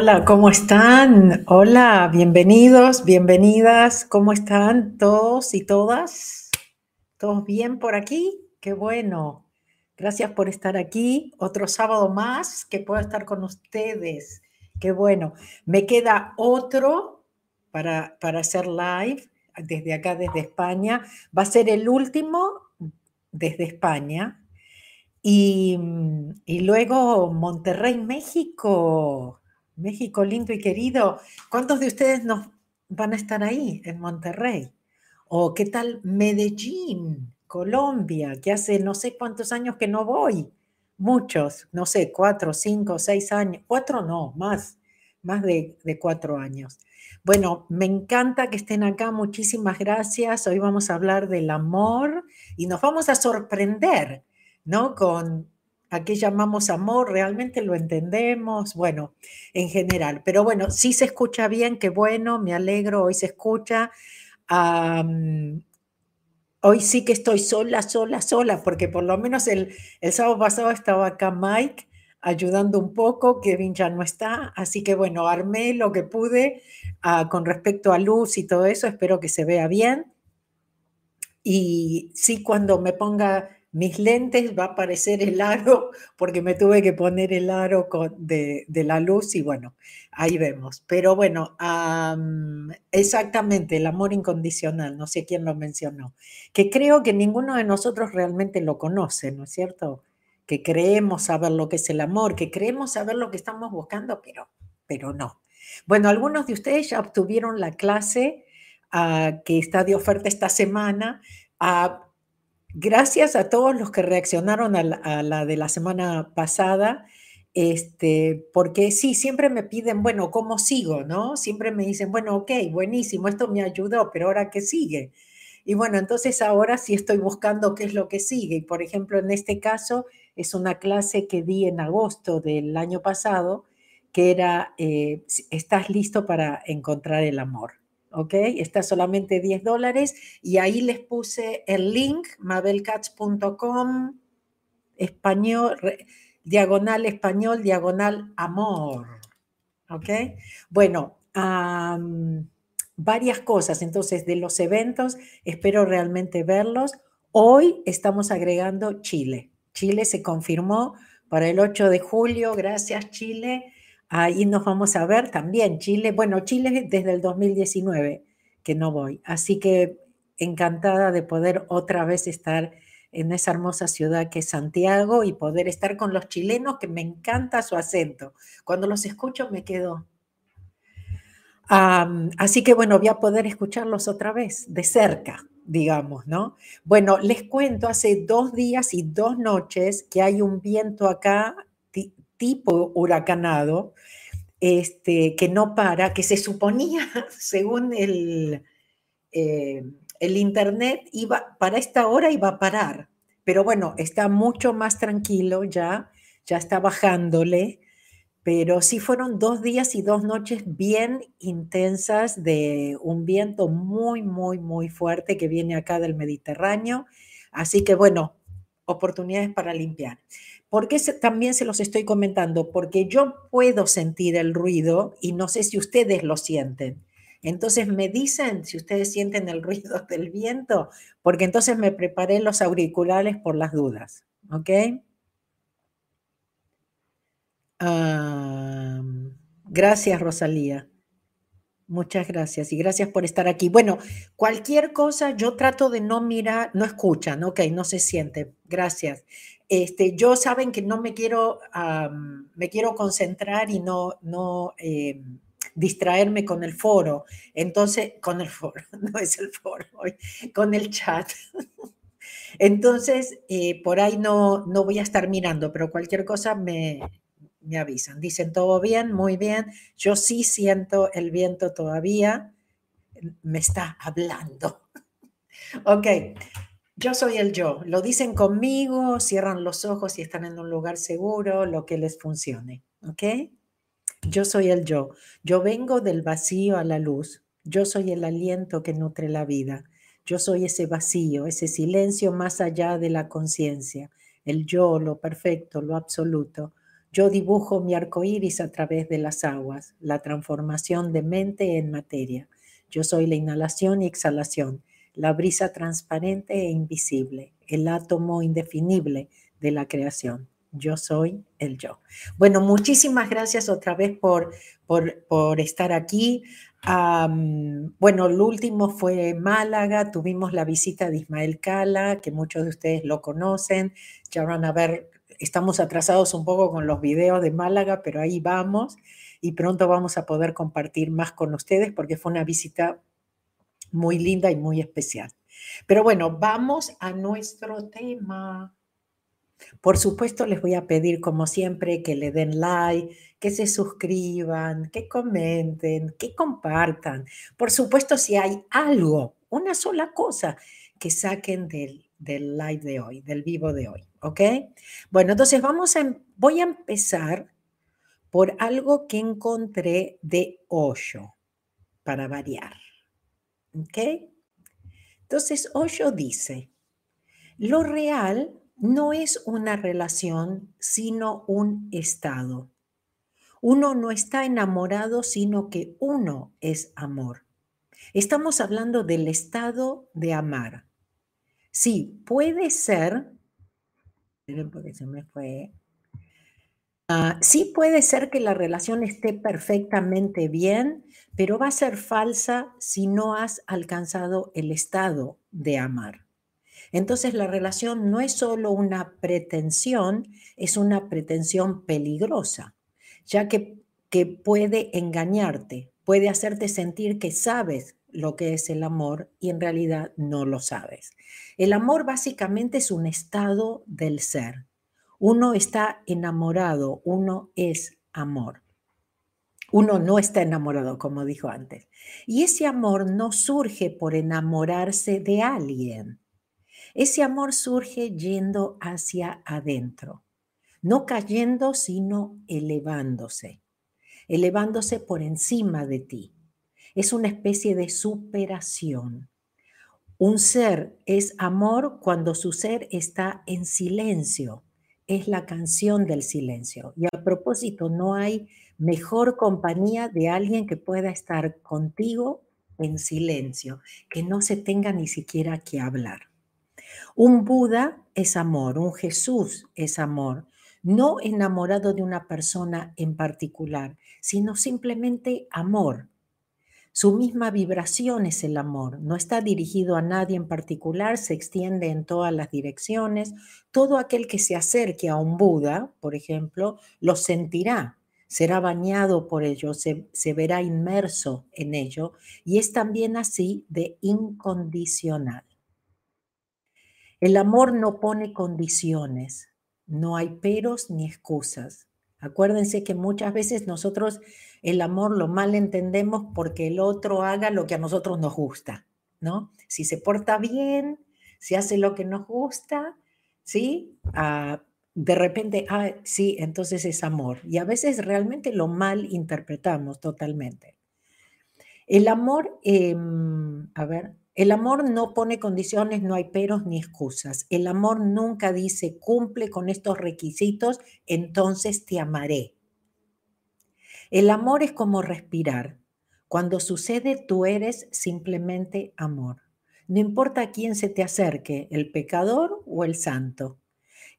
Hola, ¿cómo están? Hola, bienvenidos, bienvenidas. ¿Cómo están todos y todas? ¿Todos bien por aquí? Qué bueno. Gracias por estar aquí. Otro sábado más que puedo estar con ustedes. Qué bueno. Me queda otro para, para hacer live desde acá, desde España. Va a ser el último desde España. Y, y luego Monterrey, México. México lindo y querido. ¿Cuántos de ustedes nos van a estar ahí en Monterrey? ¿O qué tal Medellín, Colombia, que hace no sé cuántos años que no voy? Muchos, no sé, cuatro, cinco, seis años. Cuatro no, más, más de, cuatro años. Bueno, me encanta que estén acá. Muchísimas gracias. Hoy vamos a hablar del amor y nos vamos a sorprender, ¿no? Con ¿A qué llamamos amor? ¿Realmente lo entendemos? Bueno, en general. Pero bueno, sí se escucha bien, qué bueno, me alegro, hoy se escucha. hoy sí que estoy sola, sola, sola, porque por lo menos el, el sábado pasado estaba acá Mike ayudando un poco, Kevin ya no está, así que bueno, armé lo que pude ah, con respecto a luz y todo eso, espero que se vea bien. Y sí, cuando me ponga mis lentes va a aparecer el aro porque me tuve que poner el aro de, la luz y bueno, ahí vemos. Pero bueno, exactamente, el amor incondicional, no sé quién lo mencionó, que creo que ninguno de nosotros realmente lo conoce, ¿no es cierto? Que creemos saber lo que es el amor, que creemos saber lo que estamos buscando, pero, pero no. Bueno, algunos de ustedes ya obtuvieron la clase ah, que está de oferta esta semana. Uh, gracias a todos los que reaccionaron a la, de la semana pasada, este, porque sí, siempre me piden, bueno, ¿cómo sigo? ¿No? Siempre me dicen, bueno, ok, buenísimo, esto me ayudó, pero ahora qué sigue. Y bueno, entonces ahora sí estoy buscando qué es lo que sigue. Y por ejemplo, en este caso es una clase que di en agosto del año pasado, que era, eh, ¿estás listo para encontrar el amor? ¿Ok? Está solamente 10 dólares y ahí les puse el link, mabelcats.com, español, diagonal español, diagonal amor, ¿ok? Bueno, varias cosas, entonces, de los eventos, espero realmente verlos. Hoy estamos agregando Chile. Chile se confirmó para el 8 de julio, gracias Chile. Ahí nos vamos a ver también. Chile, bueno, Chile desde el 2019 que no voy. Así que encantada de poder otra vez estar en esa hermosa ciudad que es Santiago y poder estar con los chilenos, que me encanta su acento. Cuando los escucho me quedo. así que bueno, voy a poder escucharlos otra vez, de cerca, digamos, ¿no? Bueno, les cuento, hace dos días y dos noches que hay un viento acá tipo huracanado, este, que no para, que se suponía, según el, eh, el Internet, iba, para esta hora iba a parar. Pero bueno, está mucho más tranquilo ya, ya está bajándole, pero sí fueron dos días y dos noches bien intensas de un viento muy, muy, muy fuerte que viene acá del Mediterráneo. Así que bueno, oportunidades para limpiar. ¿Por qué también se los estoy comentando? Porque yo puedo sentir el ruido y no sé si ustedes lo sienten. Entonces me dicen si ustedes sienten el ruido del viento, porque entonces me preparé los auriculares por las dudas. ¿Ok? gracias, Rosalía. Muchas gracias y gracias por estar aquí. Bueno, cualquier cosa yo trato de no mirar, no escuchan, ok, no se siente. Gracias. Este, yo saben que no me quiero, me quiero concentrar y no, no eh, distraerme con el foro. Entonces, con el foro, no es el foro hoy, con el chat. Entonces, eh, por ahí no, no voy a estar mirando, pero cualquier cosa me, me avisan. Dicen todo bien, muy bien. Yo sí siento el viento todavía. Me está hablando. ok, yo soy el yo. Lo dicen conmigo, cierran los ojos y están en un lugar seguro, lo que les funcione. Ok. Yo soy el yo. Yo vengo del vacío a la luz. Yo soy el aliento que nutre la vida. Yo soy ese vacío, ese silencio más allá de la conciencia. El yo, lo perfecto, lo absoluto Yo dibujo mi arco iris a través de las aguas, la transformación de mente en materia. Yo soy la inhalación y exhalación, la brisa transparente e invisible, el átomo indefinible de la creación. Yo soy el yo. Bueno, muchísimas gracias otra vez por, por, estar aquí. bueno, el último fue Málaga, tuvimos la visita de Ismael Cala, que muchos de ustedes lo conocen, ya van a ver estamos atrasados un poco con los videos de Málaga, pero ahí vamos y pronto vamos a poder compartir más con ustedes porque fue una visita muy linda y muy especial. Pero bueno, vamos a nuestro tema. Por supuesto, les voy a pedir, como siempre, que le den like, que se suscriban, que comenten, que compartan. Por supuesto, si hay algo, una sola cosa que saquen del, del live de hoy, del vivo de hoy. ¿Ok? Bueno, entonces vamos a, em, voy a empezar por algo que encontré de Osho, para variar. ¿Ok? Entonces, Osho dice, lo real no es una relación, sino un estado. Uno no está enamorado, sino que uno es amor. Estamos hablando del estado de amar. Sí, puede ser, porque se me fue. Ah, sí puede ser que la relación esté perfectamente bien, pero va a ser falsa si no has alcanzado el estado de amar. Entonces la relación no es solo una pretensión, es una pretensión peligrosa, ya que, que puede engañarte, puede hacerte sentir que sabes lo que es el amor y en realidad no lo sabes. El amor básicamente es un estado del ser. Uno está enamorado, uno es amor. Uno no está enamorado, como dijo antes. Y ese amor no surge por enamorarse de alguien. Ese amor surge yendo hacia adentro, no cayendo, sino elevándose, elevándose por encima de ti es una especie de superación. Un ser es amor cuando su ser está en silencio. Es la canción del silencio. Y a propósito, no hay mejor compañía de alguien que pueda estar contigo en silencio, que no se tenga ni siquiera que hablar. Un Buda es amor, un Jesús es amor, no enamorado de una persona en particular, sino simplemente amor, su misma vibración es el amor, no está dirigido a nadie en particular, se extiende en todas las direcciones. Todo aquel que se acerque a un Buda, por ejemplo, lo sentirá, será bañado por ello, se, se verá inmerso en ello y es también así de incondicional. El amor no pone condiciones, no hay peros ni excusas. Acuérdense que muchas veces nosotros el amor lo mal entendemos porque el otro haga lo que a nosotros nos gusta, ¿no? Si se porta bien, si hace lo que nos gusta, ¿sí? Ah, de repente, ah, sí, entonces es amor. Y a veces realmente lo mal interpretamos totalmente. El amor, em, a ver, el amor no pone condiciones, no hay peros ni excusas. El amor nunca dice, cumple con estos requisitos, entonces te amaré. El amor es como respirar. Cuando sucede, tú eres simplemente amor. No importa a quién se te acerque, el pecador o el santo.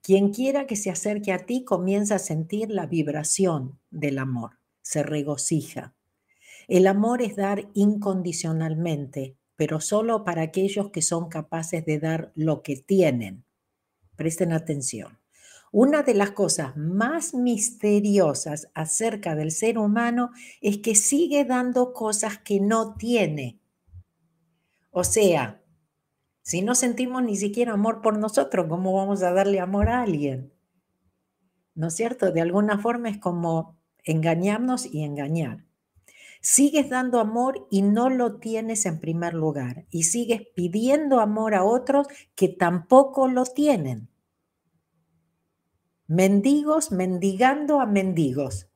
Quien quiera que se acerque a ti comienza a sentir la vibración del amor, se regocija. El amor es dar incondicionalmente, pero solo para aquellos que son capaces de dar lo que tienen. Presten atención. Una de las cosas más misteriosas acerca del ser humano es que sigue dando cosas que no tiene. O sea, si no sentimos ni siquiera amor por nosotros, ¿cómo vamos a darle amor a alguien? ¿No es cierto? De alguna forma es como engañarnos y engañar. Sigues dando amor y no lo tienes en primer lugar. Y sigues pidiendo amor a otros que tampoco lo tienen. Mendigos mendigando a mendigos.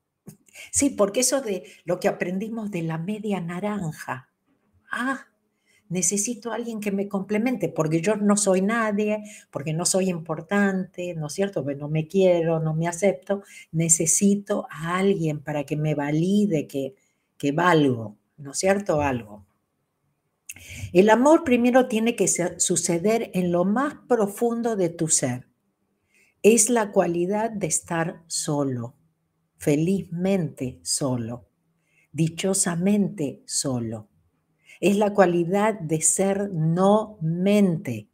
Sí, porque eso de lo que aprendimos de la media naranja. Ah, necesito a alguien que me complemente, porque yo no soy nadie, porque no soy importante, ¿no es cierto? Porque no me quiero, no me acepto, necesito a alguien para que me valide que, que valgo, ¿no es cierto? Algo. El amor primero tiene que suceder en lo más profundo de tu ser. Es la cualidad de estar solo, felizmente solo, dichosamente solo. Es la cualidad de ser no mente,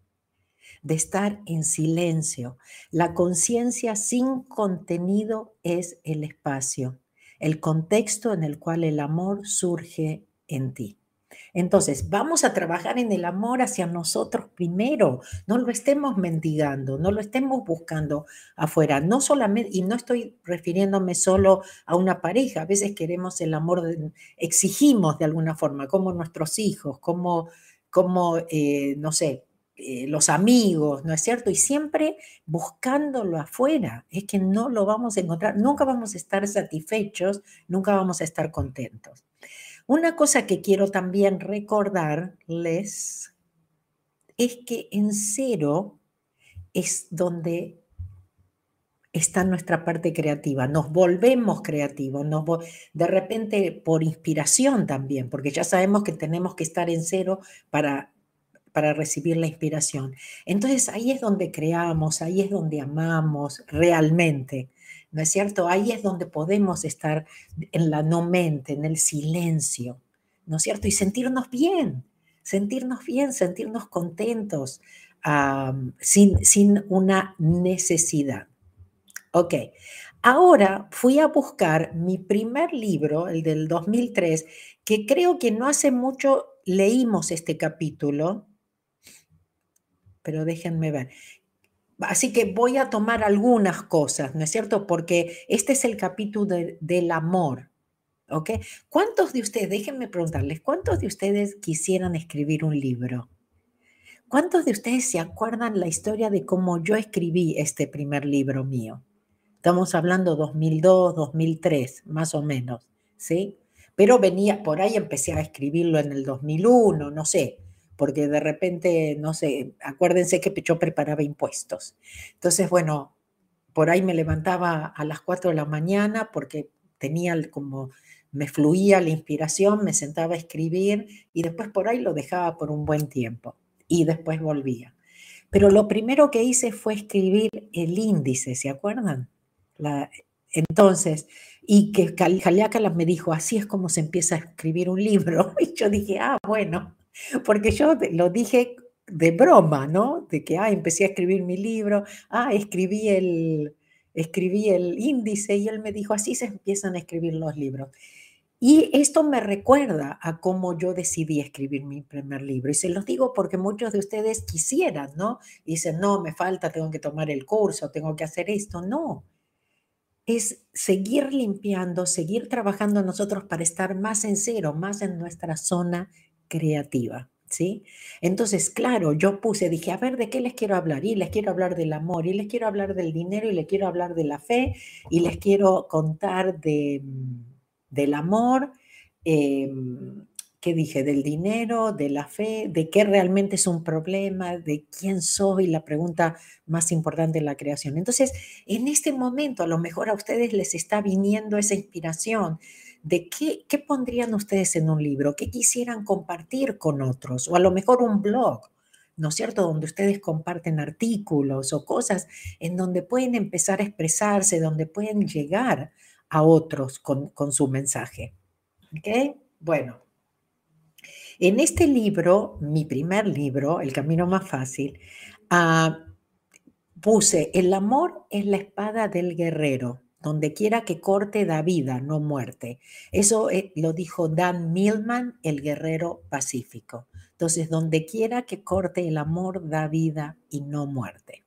de estar en silencio. La conciencia sin contenido es el espacio, el contexto en el cual el amor surge en ti. Entonces, vamos a trabajar en el amor hacia nosotros primero. No lo estemos mendigando, no lo estemos buscando afuera. No solamente, y no estoy refiriéndome solo a una pareja. A veces queremos el amor, exigimos de alguna forma, como nuestros hijos, como, como eh, no sé, eh, los amigos, ¿no es cierto? Y siempre buscándolo afuera. Es que no lo vamos a encontrar, nunca vamos a estar satisfechos, nunca vamos a estar contentos. Una cosa que quiero también recordarles es que en cero es donde está nuestra parte creativa. Nos volvemos creativos, nos de repente por inspiración también, porque ya sabemos que tenemos que estar en cero para, para recibir la inspiración. Entonces ahí es donde creamos, ahí es donde amamos realmente. ¿no es cierto? Ahí es donde podemos estar en la no mente, en el silencio, ¿no es cierto? Y sentirnos bien, sentirnos bien, sentirnos contentos, sin, sin una necesidad. Ok, ahora fui a buscar mi primer libro, el del 2003, que creo que no hace mucho leímos este capítulo, pero déjenme ver. Así que voy a tomar algunas cosas, ¿no es cierto? Porque este es el capítulo del amor, ¿ok? ¿Cuántos de ustedes, déjenme preguntarles, ¿cuántos de ustedes quisieran escribir un libro? ¿Cuántos de ustedes se acuerdan la historia de cómo yo escribí este primer libro mío? Estamos hablando 2002, 2003, más o menos, ¿sí? Pero venía, por ahí empecé a escribirlo en el 2001, no sé, porque de repente, no sé, acuérdense que yo preparaba impuestos. Entonces, bueno, por ahí me levantaba a las 4 de la mañana porque tenía como, me fluía la inspiración, me sentaba a escribir y después por ahí lo dejaba por un buen tiempo y después volvía. Pero lo primero que hice fue escribir el índice, ¿se acuerdan? La, entonces, y que Jaliácalas me dijo, así es como se empieza a escribir un libro. Y yo dije, ah, bueno, porque yo lo dije de broma, ¿no? De que, ah, empecé a escribir mi libro, ah, escribí el, escribí el índice y él me dijo, así se empiezan a escribir los libros. Y esto me recuerda a cómo yo decidí escribir mi primer libro. Y se los digo porque muchos de ustedes quisieran, ¿no? dicen, no, me falta, tengo que tomar el curso, tengo que hacer esto. No, es seguir limpiando, seguir trabajando nosotros para estar más en cero, más en nuestra zona creativa. ¿Sí? Entonces, claro, yo puse, dije, a ver, ¿de qué les quiero hablar? Y les quiero hablar del amor, y les quiero hablar del dinero, y les quiero hablar de la fe, y les quiero contar de, mm, del amor, em, ¿qué dije? Del dinero, de la fe, de qué realmente es un problema, de quién soy, la pregunta más importante en la creación. Entonces, en este momento, a lo mejor a ustedes les está viniendo esa inspiración de qué, qué pondrían ustedes en un libro, qué quisieran compartir con otros, o a lo mejor un blog, ¿no es cierto? Donde ustedes comparten artículos o cosas en donde pueden empezar a expresarse, donde pueden llegar a otros con, su mensaje. ¿Ok? Bueno, en este libro, mi primer libro, El Camino Más Fácil, ah, puse, el amor es la espada del guerrero donde quiera que corte da vida, no muerte. Eso eh, lo dijo Dan Millman, el guerrero pacífico. Entonces, donde quiera que corte el amor da vida y no muerte.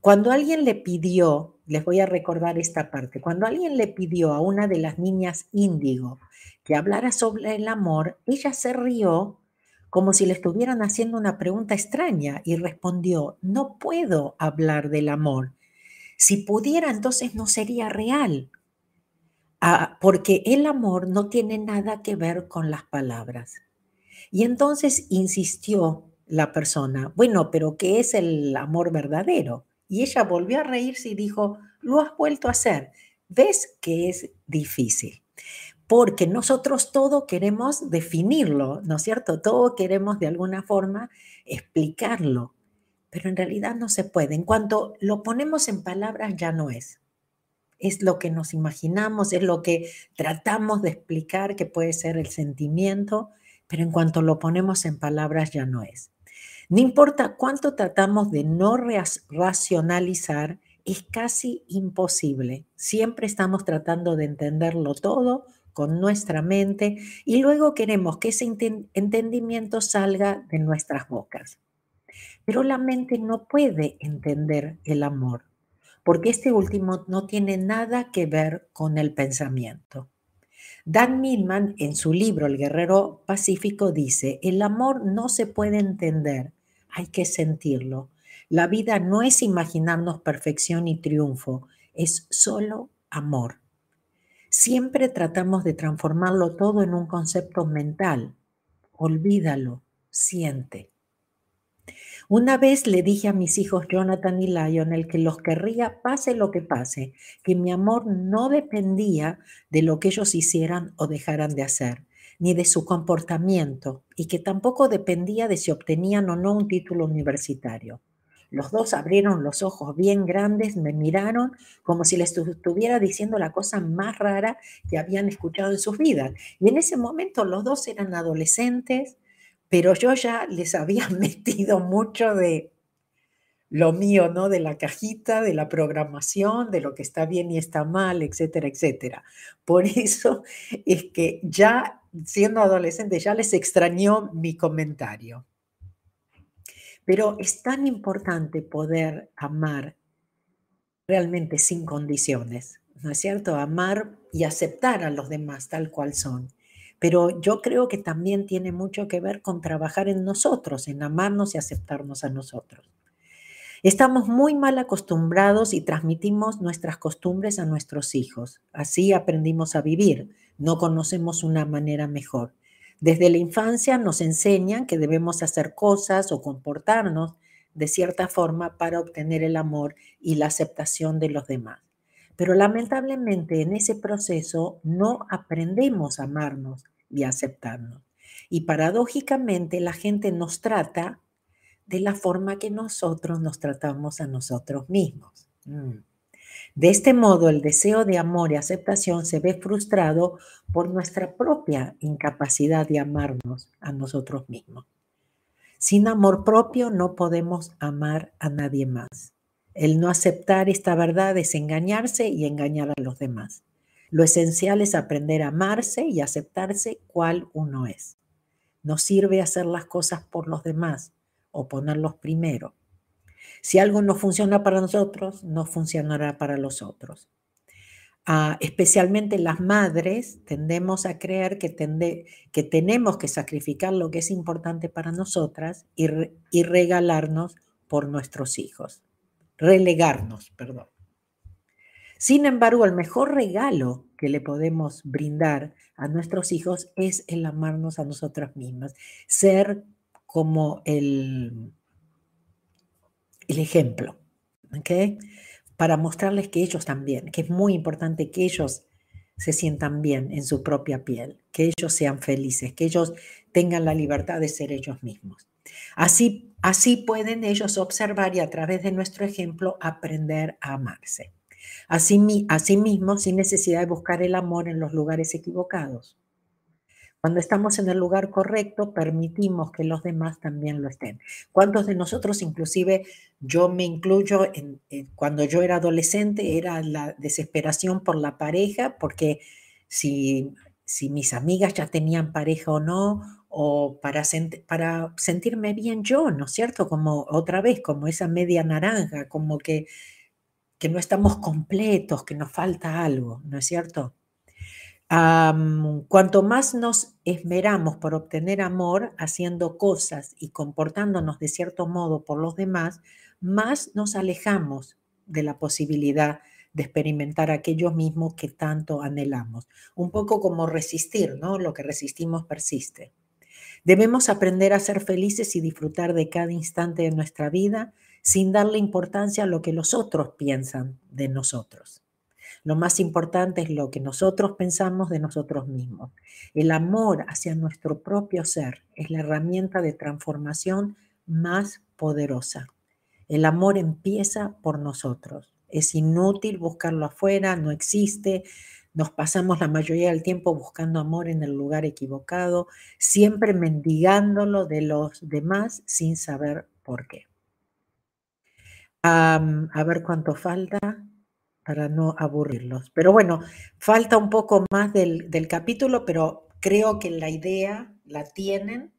Cuando alguien le pidió, les voy a recordar esta parte, cuando alguien le pidió a una de las niñas índigo que hablara sobre el amor, ella se rió como si le estuvieran haciendo una pregunta extraña y respondió, no puedo hablar del amor si pudiera, entonces no sería real, ah, porque el amor no tiene nada que ver con las palabras. Y entonces insistió la persona, bueno, pero ¿qué es el amor verdadero? Y ella volvió a reírse y dijo, lo has vuelto a hacer. ¿Ves que es difícil? Porque nosotros todo queremos definirlo, ¿no es cierto? Todo queremos de alguna forma explicarlo, pero en realidad no se puede. En cuanto lo ponemos en palabras ya no es. Es lo que nos imaginamos, es lo que tratamos de explicar que puede ser el sentimiento, pero en cuanto lo ponemos en palabras ya no es. No importa cuánto tratamos de no racionalizar, es casi imposible. Siempre estamos tratando de entenderlo todo con nuestra mente y luego queremos que ese entendimiento salga de nuestras bocas. Pero la mente no puede entender el amor, porque este último no tiene nada que ver con el pensamiento. Dan Millman en su libro El Guerrero Pacífico dice, el amor no se puede entender, hay que sentirlo. La vida no es imaginarnos perfección y triunfo, es solo amor. Siempre tratamos de transformarlo todo en un concepto mental. Olvídalo, siente. Una vez le dije a mis hijos Jonathan y Lionel que los querría pase lo que pase, que mi amor no dependía de lo que ellos hicieran o dejaran de hacer, ni de su comportamiento, y que tampoco dependía de si obtenían o no un título universitario. Los dos abrieron los ojos bien grandes, me miraron como si les estuviera diciendo la cosa más rara que habían escuchado en sus vidas. Y en ese momento los dos eran adolescentes, pero yo ya les había metido mucho de lo mío, ¿no? De la cajita, de la programación, de lo que está bien y está mal, etcétera, etcétera. Por eso es que ya siendo adolescente ya les extrañó mi comentario. Pero es tan importante poder amar realmente sin condiciones, ¿no es cierto? Amar y aceptar a los demás tal cual son. Pero yo creo que también tiene mucho que ver con trabajar en nosotros, en amarnos y aceptarnos a nosotros. Estamos muy mal acostumbrados y transmitimos nuestras costumbres a nuestros hijos. Así aprendimos a vivir. No conocemos una manera mejor. Desde la infancia nos enseñan que debemos hacer cosas o comportarnos de cierta forma para obtener el amor y la aceptación de los demás. Pero lamentablemente en ese proceso no aprendemos a amarnos y aceptarnos. Y paradójicamente la gente nos trata de la forma que nosotros nos tratamos a nosotros mismos. Mm. De este modo, el deseo de amor y aceptación se ve frustrado por nuestra propia incapacidad de amarnos a nosotros mismos. Sin amor propio no podemos amar a nadie más. El no aceptar esta verdad es engañarse y engañar a los demás. Lo esencial es aprender a amarse y aceptarse cual uno es. No sirve hacer las cosas por los demás o ponerlos primero. Si algo no funciona para nosotros, no funcionará para los otros. Ah, especialmente las madres tendemos a creer que, tenemos que sacrificar lo que es importante para nosotras y, y regalarnos por nuestros hijos. Relegarnos, perdón. Sin embargo, el mejor regalo que le podemos brindar a nuestros hijos es el amarnos a nosotras mismas, ser como el, el ejemplo, ¿ok? Para mostrarles que ellos también, que es muy importante que ellos se sientan bien en su propia piel, que ellos sean felices, que ellos tengan la libertad de ser ellos mismos. Así, así pueden ellos observar y a través de nuestro ejemplo aprender a amarse. Asimismo, sin necesidad de buscar el amor en los lugares equivocados. Cuando estamos en el lugar correcto, permitimos que los demás también lo estén. ¿Cuántos de nosotros, inclusive yo me incluyo, en, cuando yo era adolescente, era la desesperación por la pareja, porque si, si mis amigas ya tenían pareja o no, o para, para sentirme bien yo, ¿no es cierto? Como otra vez, como esa media naranja, como que que no estamos completos, que nos falta algo, ¿no es cierto? Cuanto más nos esmeramos por obtener amor haciendo cosas y comportándonos de cierto modo por los demás, más nos alejamos de la posibilidad de experimentar aquello mismo que tanto anhelamos. Un poco como resistir, ¿no? Lo que resistimos persiste. Debemos aprender a ser felices y disfrutar de cada instante de nuestra vida sin darle importancia a lo que los otros piensan de nosotros. Lo más importante es lo que nosotros pensamos de nosotros mismos. El amor hacia nuestro propio ser es la herramienta de transformación más poderosa. El amor empieza por nosotros. Es inútil buscarlo afuera, no existe. Nos pasamos la mayoría del tiempo buscando amor en el lugar equivocado, siempre mendigándolo de los demás sin saber por qué. a ver cuánto falta para no aburrirlos. Pero bueno, falta un poco más del, del capítulo, pero creo que la idea la tienen.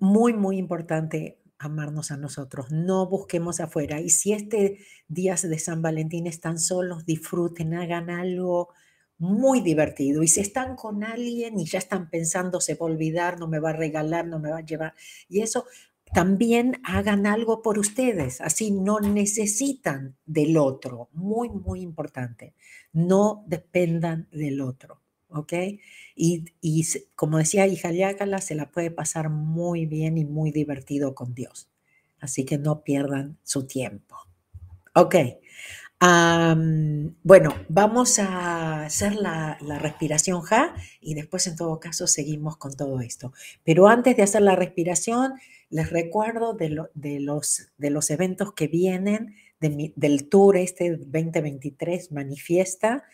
muy, muy importante amarnos a nosotros, no busquemos afuera. Y si este día de San Valentín están solos, disfruten, hagan algo muy divertido. Y si están con alguien y ya están pensando, se va a olvidar, no me va a regalar, no me va a llevar, y eso, también hagan algo por ustedes, así no necesitan del otro. Muy, muy importante. No dependan del otro, ¿ok? Y, como decía hija Yácala, se la puede pasar muy bien y muy divertido con Dios. Así que no pierdan su tiempo. Ok. Bueno, vamos a hacer la, respiración Ja y después en todo caso seguimos con todo esto. Pero antes de hacer la respiración, les recuerdo de, los, eventos que vienen del tour este 2023 Manifiesta.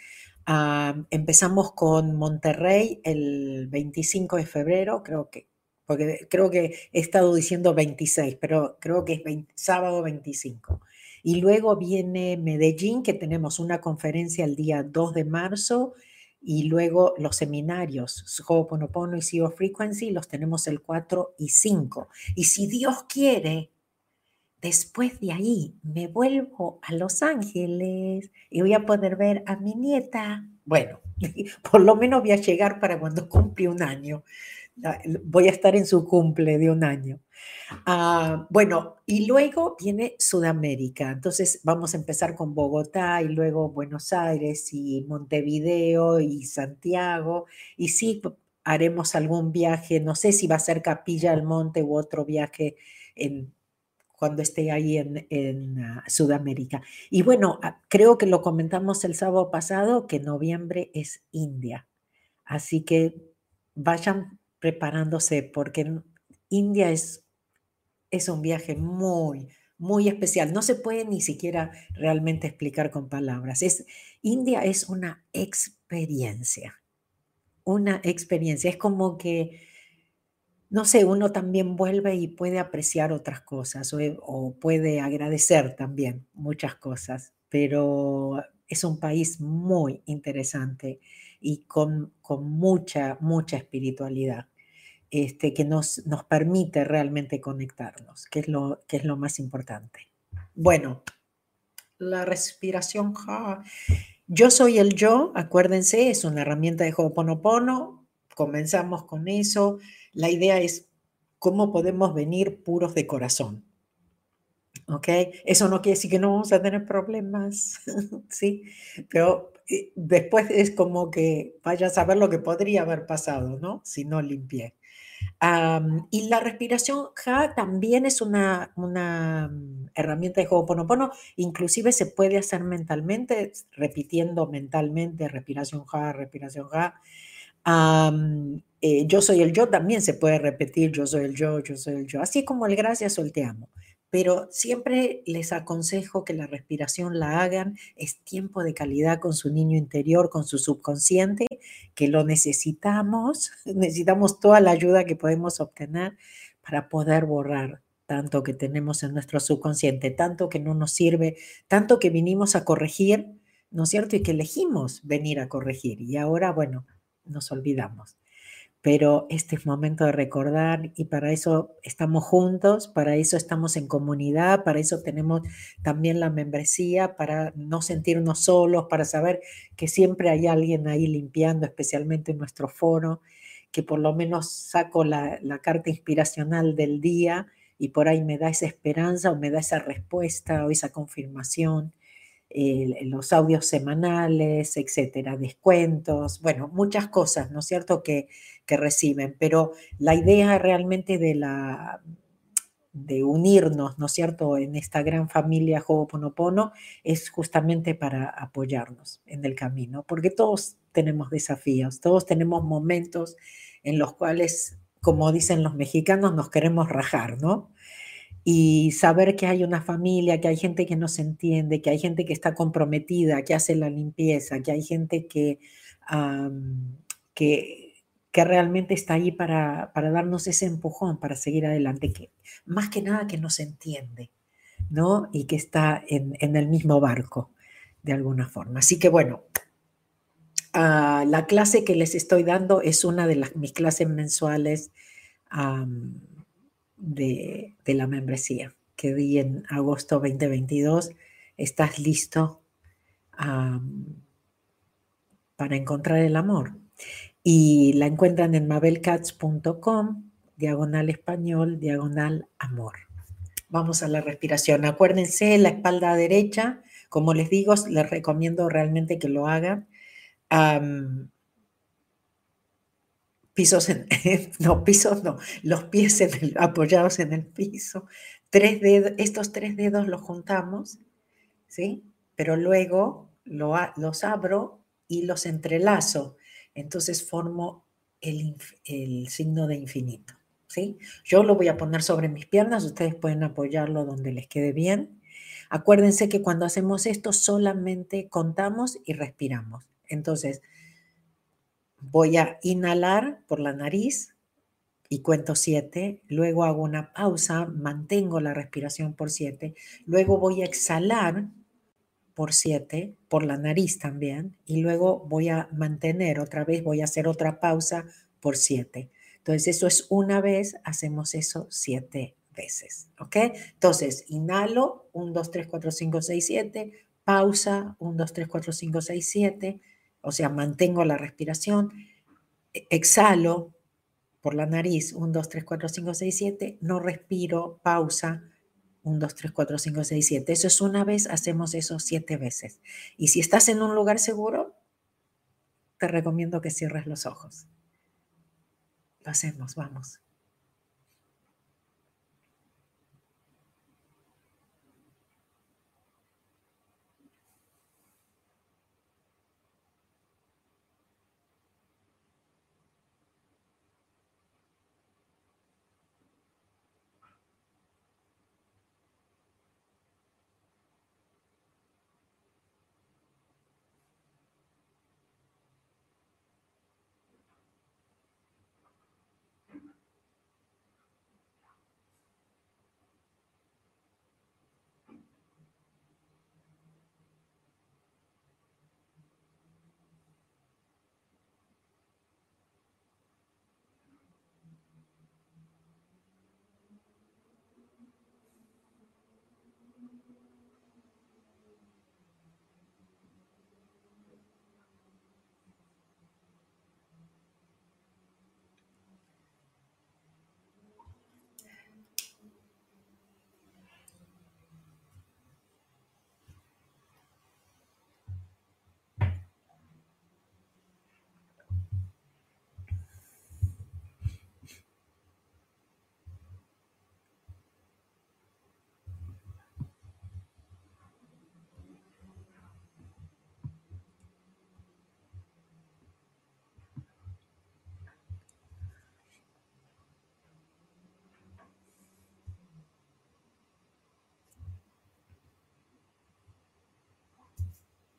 Empezamos con Monterrey el 25 de febrero, creo que, porque creo que he estado diciendo 26, pero creo que es sábado 25. Y luego viene Medellín, que tenemos una conferencia el día 2 de marzo y luego los seminarios, Ho'oponopono y Zero Frequency, los tenemos el 4 y 5. Y si Dios quiere, después de ahí me vuelvo a Los Ángeles y voy a poder ver a mi nieta. Bueno, por lo menos voy a llegar para cuando cumple un año. Voy a estar en su cumple de un año. Ah, bueno, y luego viene Sudamérica. Entonces vamos a empezar con Bogotá y luego Buenos Aires y Montevideo y Santiago. Y sí, haremos algún viaje, no sé si va a ser Capilla del Monte u otro viaje en, cuando esté ahí en, en ah, Sudamérica. Y bueno, ah, creo que lo comentamos el sábado pasado, que noviembre es India. Así que vayan preparándose porque India es es un viaje muy, muy especial. No se puede ni siquiera realmente explicar con palabras. Es, India es una experiencia, una experiencia. Es como que, no sé, uno también vuelve y puede apreciar otras cosas o, puede agradecer también muchas cosas, pero es un país muy interesante y con, con mucha, mucha espiritualidad. Este, que nos, nos permite realmente conectarnos, que es, lo, que es lo más importante. Bueno, la respiración Yo soy el yo, acuérdense, es una herramienta de Ho'oponopono. Comenzamos con eso. La idea es cómo podemos venir puros de corazón. ¿Ok? Eso no quiere decir que no vamos a tener problemas, ¿sí? Pero eh, después es como que vaya a saber lo que podría haber pasado, ¿no? Si no limpié y la respiración Ja también es una, una mm, herramienta de Ho'oponopono, inclusive se puede hacer mentalmente, repitiendo mentalmente respiración Ja, respiración Ja. Eh, yo soy el yo también se puede repetir, yo soy el yo, yo soy el yo, así como el gracias o el te amo pero siempre les aconsejo que la respiración la hagan, es tiempo de calidad con su niño interior, con su subconsciente, que lo necesitamos, necesitamos toda la ayuda que podemos obtener para poder borrar tanto que tenemos en nuestro subconsciente, tanto que no nos sirve, tanto que vinimos a corregir, ¿no es cierto? Y que elegimos venir a corregir y ahora, bueno, nos olvidamos pero este es momento de recordar y para eso estamos juntos, para eso estamos en comunidad, para eso tenemos también la membresía, para no sentirnos solos, para saber que siempre hay alguien ahí limpiando, especialmente en nuestro foro, que por lo menos saco la, carta inspiracional del día y por ahí me da esa esperanza o me da esa respuesta o esa confirmación los audios semanales, etcétera, descuentos, bueno, muchas cosas, ¿no es cierto?, que, reciben, pero la idea realmente de la de unirnos, ¿no es cierto?, en esta gran familia Ho'oponopono es justamente para apoyarnos en el camino, porque todos tenemos desafíos, todos tenemos momentos en los cuales, como dicen los mexicanos, nos queremos rajar, ¿no? Y saber que hay una familia, que hay gente que nos entiende, que hay gente que está comprometida, que hace la limpieza, que hay gente que, que que realmente está ahí para, darnos ese empujón, para seguir adelante, que más que nada que nos entiende, ¿no? Y que está en, el mismo barco, de alguna forma. Así que bueno, ah, la clase que les estoy dando es una de las, mis clases mensuales de, la membresía que di en agosto 2022. ¿Estás listo para encontrar el amor? Y la encuentran en mabelcats.com, diagonal español, diagonal amor. Vamos a la respiración. Acuérdense, la espalda derecha, como les digo, les recomiendo realmente que lo hagan. pisos en, no, pisos no, los pies apoyados en el piso. Tres dedos, estos tres dedos los juntamos, ¿sí? Pero luego los abro y los entrelazo entonces formo el, signo de infinito. ¿sí? Yo lo voy a poner sobre mis piernas, ustedes pueden apoyarlo donde les quede bien. Acuérdense que cuando hacemos esto solamente contamos y respiramos. Entonces, voy a inhalar por la nariz y cuento siete, luego hago una pausa, mantengo la respiración por siete, luego voy a exhalar por 7 por la nariz también y luego voy a mantener otra vez, voy a hacer otra pausa por 7. Entonces eso es una vez, hacemos eso 7 veces, ¿ok? Entonces inhalo, 1, 2, 3, 4, 5, 6, 7, pausa, 1, 2, 3, 4, 5, 6, 7, o sea, mantengo la respiración, e, exhalo por la nariz, 1, 2, 3, 4, 5, 6, 7, no respiro, pausa, 1, 2, 3, 4, 5, 6, 7. Eso es una vez, hacemos eso siete veces. Y si estás en un lugar seguro, te recomiendo que cierres los ojos. Lo hacemos, vamos.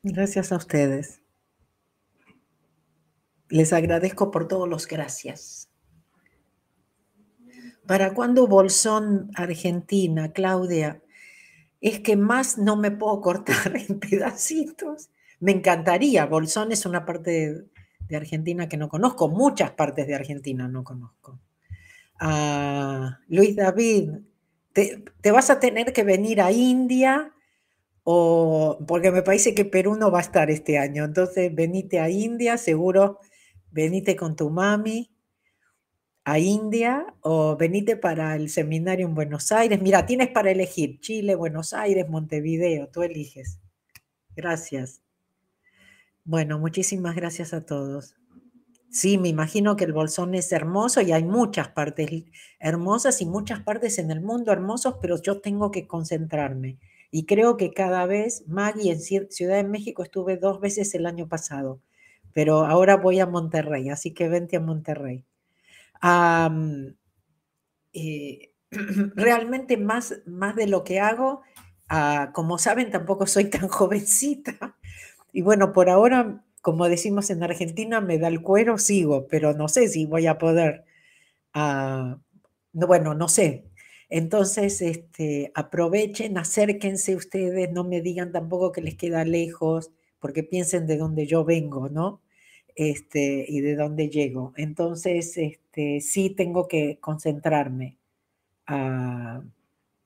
Gracias a ustedes. Les agradezco por todos los gracias. ¿Para cuándo Bolsón, Argentina, Claudia? Es que más no me puedo cortar en pedacitos. Me encantaría. Bolsón es una parte de, Argentina que no conozco. Muchas partes de Argentina no conozco. Ah, Luis David, te vas a tener que venir a India o porque me parece que Perú no va a estar este año. Entonces, venite a India, seguro, venite con tu mami a India o venite para el seminario en Buenos Aires. Mira, tienes para elegir Chile, Buenos Aires, Montevideo, tú eliges. Gracias. Bueno, muchísimas gracias a todos. Sí, me imagino que el Bolsón es hermoso y hay muchas partes hermosas y muchas partes en el mundo hermosos, pero yo tengo que concentrarme. Y creo que cada vez, Maggie, en Ciudad de México estuve dos veces el año pasado, pero ahora voy a Monterrey, así que vente a Monterrey. Eh, realmente más, más de lo que hago, ah, como saben, tampoco soy tan jovencita. Y bueno, por ahora, como decimos en Argentina, me da el cuero, sigo, pero no sé si voy a poder. Ah, no, bueno, no sé. Entonces, este, aprovechen, acérquense ustedes, no me digan tampoco que les queda lejos, porque piensen de dónde yo vengo, ¿no? Este, y de dónde llego. Entonces, este, sí tengo que concentrarme. Ah,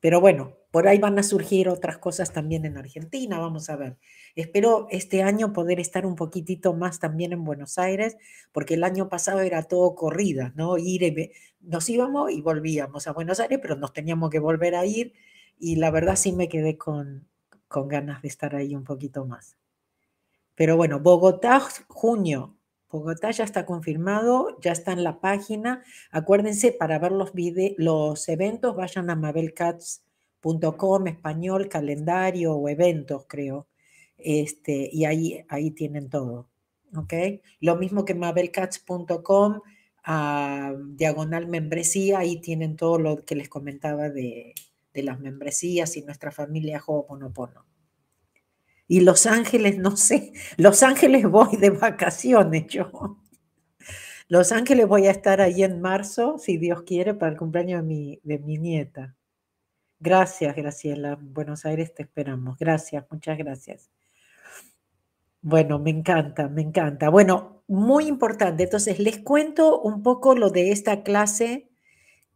pero bueno, por ahí van a surgir otras cosas también en Argentina, vamos a ver. Espero este año poder estar un poquitito más también en Buenos Aires, porque el año pasado era todo corrida, ¿no? Ir, nos íbamos y volvíamos a Buenos Aires, pero nos teníamos que volver a ir y la verdad sí me quedé con, con ganas de estar ahí un poquito más. Pero bueno, Bogotá, junio, Bogotá ya está confirmado, ya está en la página. Acuérdense, para ver los, los eventos, vayan a mabelcats.com, español, calendario o eventos, creo. Este, y ahí, ahí tienen todo. ¿Ok? Lo mismo que mabelcats.com, diagonal membresía, ahí tienen todo lo que les comentaba de, de las membresías y nuestra familia Ho'oponopono. Y Los Ángeles, no sé, Los Ángeles voy de vacaciones yo. Los Ángeles voy a estar ahí en marzo, si Dios quiere, para el cumpleaños de mi, de mi nieta. Gracias, Graciela. Buenos Aires te esperamos. Gracias, muchas gracias. Bueno, me encanta, me encanta. Bueno, muy importante. Entonces, les cuento un poco lo de esta clase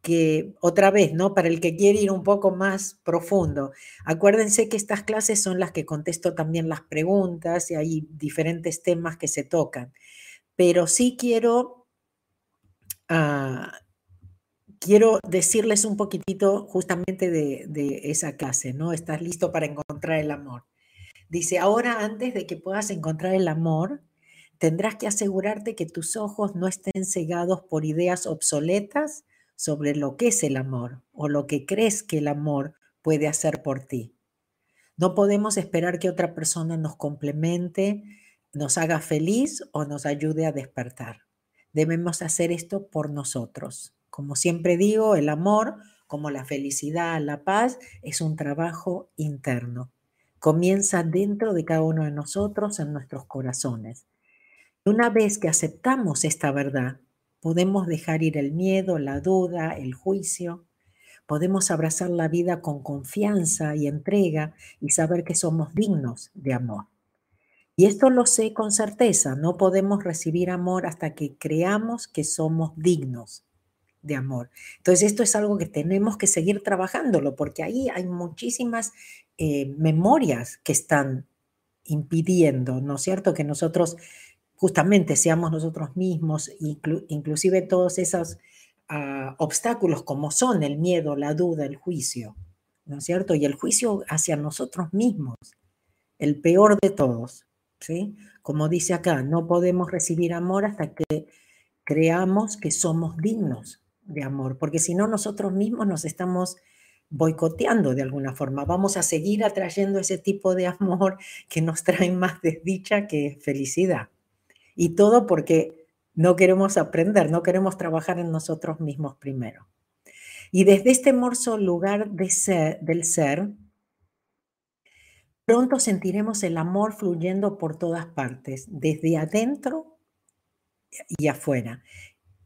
que otra vez, ¿no? Para el que quiere ir un poco más profundo, acuérdense que estas clases son las que contesto también las preguntas y hay diferentes temas que se tocan. Pero sí quiero, ah, quiero decirles un poquitito justamente de, de esa clase, ¿no? ¿Estás listo para encontrar el amor? Dice, ahora antes de que puedas encontrar el amor, tendrás que asegurarte que tus ojos no estén cegados por ideas obsoletas sobre lo que es el amor o lo que crees que el amor puede hacer por ti. No podemos esperar que otra persona nos complemente, nos haga feliz o nos ayude a despertar. Debemos hacer esto por nosotros. Como siempre digo, el amor, como la felicidad, la paz, es un trabajo interno. Comienza dentro de cada uno de nosotros, en nuestros corazones. Una vez que aceptamos esta verdad, Podemos dejar ir el miedo, la duda, el juicio. Podemos abrazar la vida con confianza y entrega y saber que somos dignos de amor. Y esto lo sé con certeza, no podemos recibir amor hasta que creamos que somos dignos de amor. Entonces esto es algo que tenemos que seguir trabajándolo porque ahí hay muchísimas eh, memorias que están impidiendo, ¿no es cierto? Que nosotros justamente seamos nosotros mismos, inclusive todos esos ah, obstáculos como son el miedo, la duda, el juicio, ¿no es cierto? Y el juicio hacia nosotros mismos, el peor de todos, ¿sí? Como dice acá, no podemos recibir amor hasta que creamos que somos dignos de amor, porque si no nosotros mismos nos estamos boicoteando de alguna forma. Vamos a seguir atrayendo ese tipo de amor que nos trae más desdicha que felicidad. Y todo porque no queremos aprender, no queremos trabajar en nosotros mismos primero. Y desde este hermoso lugar de ser, del ser, pronto sentiremos el amor fluyendo por todas partes, desde adentro y afuera.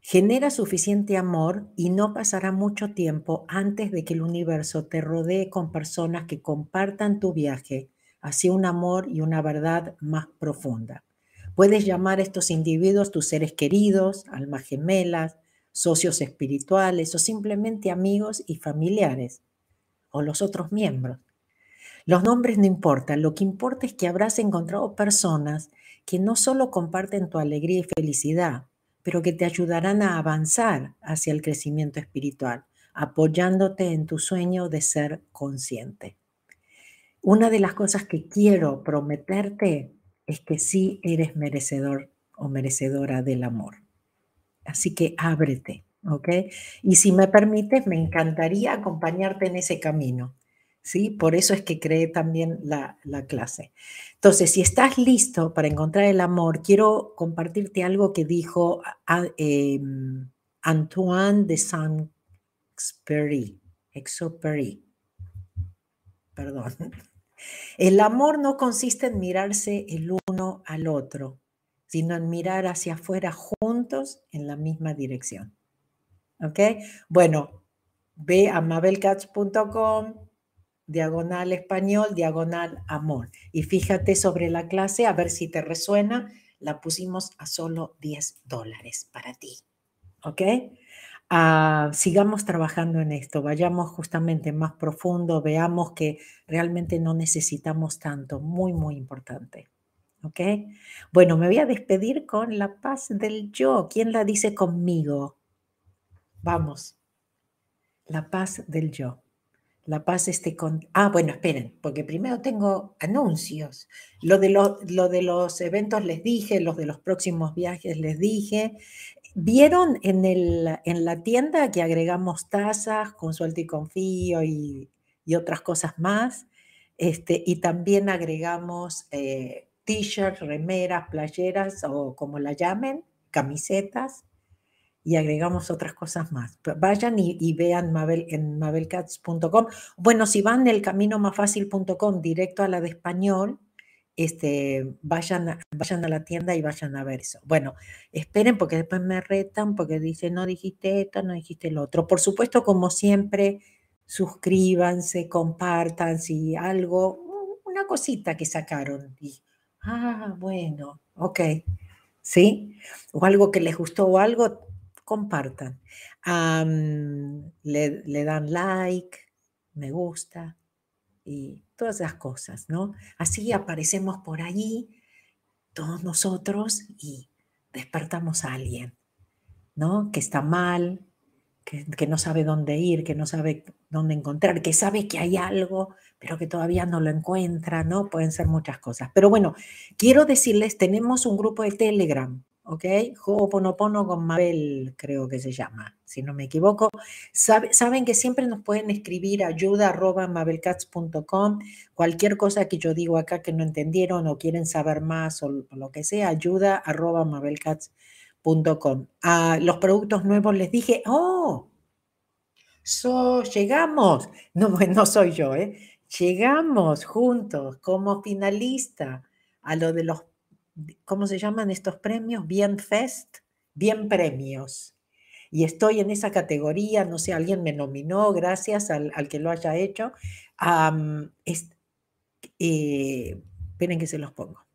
Genera suficiente amor y no pasará mucho tiempo antes de que el universo te rodee con personas que compartan tu viaje hacia un amor y una verdad más profunda. Puedes llamar a estos individuos tus seres queridos, almas gemelas, socios espirituales o simplemente amigos y familiares o los otros miembros. Los nombres no importan, lo que importa es que habrás encontrado personas que no solo comparten tu alegría y felicidad, pero que te ayudarán a avanzar hacia el crecimiento espiritual, apoyándote en tu sueño de ser consciente. una de las cosas que quiero prometerte es que sí eres merecedor o merecedora del amor. Así que ábrete, ¿ok? Y si me permites, me encantaría acompañarte en ese camino. ¿Sí? Por eso es que creé también la, clase. Entonces, si estás listo para encontrar el amor, quiero compartirte algo que dijo em, Antoine de Saint-Exupéry. Perdón. El amor no consiste en mirarse el uno al otro, sino en mirar hacia afuera juntos en la misma dirección. Bueno, ve a mabelcats.com, diagonal español, diagonal amor. Y fíjate sobre la clase a ver si te resuena. La pusimos a solo 10 dólares para ti. ¿Ok? Ah, sigamos trabajando en esto, vayamos justamente más profundo, veamos que realmente no necesitamos tanto, muy, muy importante. ¿Ok? Bueno, me voy a despedir con la paz del yo. ¿Quién la dice conmigo? Vamos. La paz del yo. La paz esté con... Ah, bueno, esperen, porque primero tengo anuncios. Lo de, lo, lo de los eventos les dije, los de los próximos viajes les dije. ¿Vieron en la tienda que agregamos tazas con suelto y confío y, otras cosas más? Este, y también agregamos eh, t-shirts, remeras, playeras o como la llamen, camisetas y agregamos otras cosas más. Vayan y, vean Mabel, en mabelcats.com. Bueno, si van el camino más fácil.com directo a la de español, este, vayan, a, vayan a la tienda y vayan a ver eso. Bueno, esperen porque después me retan porque dicen, no dijiste esto, no dijiste lo otro. Por supuesto, como siempre, suscríbanse, compartan si algo, una cosita que sacaron. Ah, bueno, ok, ¿sí? O algo que les gustó o algo, compartan. le, dan like, me gusta y todas esas cosas, ¿no? Así aparecemos por allí, todos nosotros, y despertamos a alguien, ¿no? Que está mal, que, que, no sabe dónde ir, que no sabe dónde encontrar, que sabe que hay algo, pero que todavía no lo encuentra, ¿no? Pueden ser muchas cosas. Pero bueno, quiero decirles, tenemos un grupo de Telegram, ¿ok? Ho'oponopono con Mabel, creo que se llama, si no me equivoco. saben que siempre nos pueden escribir ayuda arroba mabelcats.com, cualquier cosa que yo digo acá que no entendieron o quieren saber más o, lo que sea, ayuda arroba mabelcats.com. A los productos nuevos les dije, oh, so, llegamos. No, no soy yo, ¿eh? Llegamos juntos como finalista a lo de los ¿cómo se llaman estos premios? Bien Fest, Bien Premios. Y estoy en esa categoría, no sé, alguien me nominó, gracias al, que lo haya hecho. Eh, esperen que se los pongo.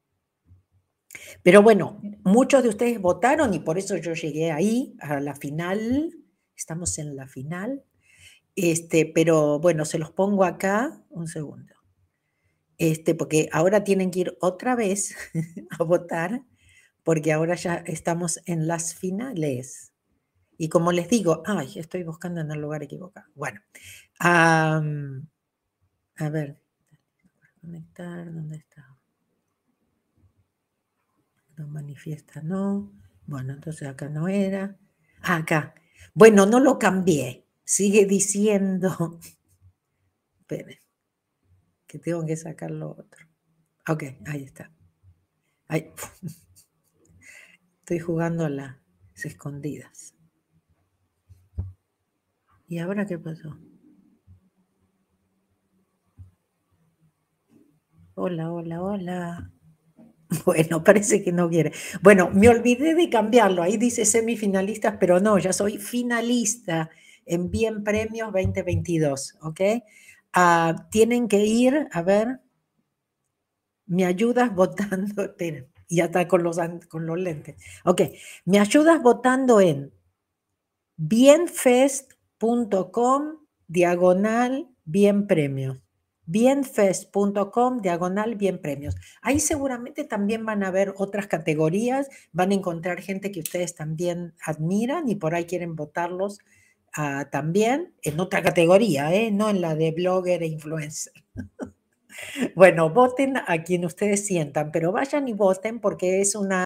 Pero bueno, muchos de ustedes votaron y por eso yo llegué ahí, a la final. Estamos en la final. Este, pero bueno, se los pongo acá. Un segundo este, porque ahora tienen que ir otra vez a votar, porque ahora ya estamos en las finales. Y como les digo, ay, estoy buscando en el lugar equivocado. Bueno, a ver, conectar, ¿dónde está? No manifiesta, no. Bueno, entonces acá no era. Acá. Bueno, no lo cambié. Sigue diciendo. Esperen que tengo que sacar lo otro. Ok, ahí está. Estoy jugando a las escondidas. ¿Y ahora qué pasó? Hola, hola, hola. Bueno, parece que no quiere. Bueno, me olvidé de cambiarlo. Ahí dice semifinalistas, pero no, ya soy finalista en Bien Premios 2022, ¿ok? Ah, tienen que ir, a ver, me ayudas votando, espera, ya está con los, con los lentes. Ok, me ayudas votando en bienfest.com diagonal bien premios. Bienfest.com diagonal bien premios. Ahí seguramente también van a ver otras categorías, van a encontrar gente que ustedes también admiran y por ahí quieren votarlos también en otra categoría, ¿eh? no en la de blogger e influencer. Bueno, voten a quien ustedes sientan, pero vayan y voten porque es una,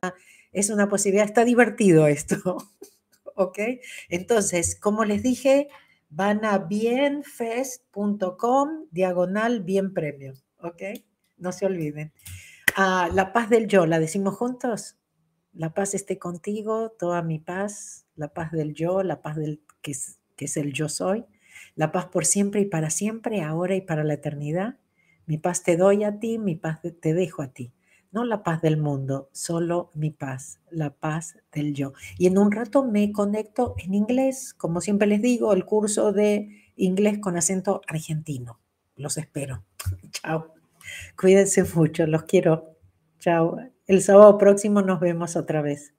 es una posibilidad, está divertido esto, ¿ok? Entonces, como les dije, van a bienfest.com, diagonal bien premio, ¿ok? No se olviden. Ah, la paz del yo, ¿la decimos juntos? La paz esté contigo, toda mi paz, la paz del yo, la paz del que es, que es el yo soy, la paz por siempre y para siempre, ahora y para la eternidad. Mi paz te doy a ti, mi paz te dejo a ti. No la paz del mundo, solo mi paz, la paz del yo. Y en un rato me conecto en inglés, como siempre les digo, el curso de inglés con acento argentino. Los espero. Chao. Cuídense mucho, los quiero. Chao. El sábado próximo nos vemos otra vez.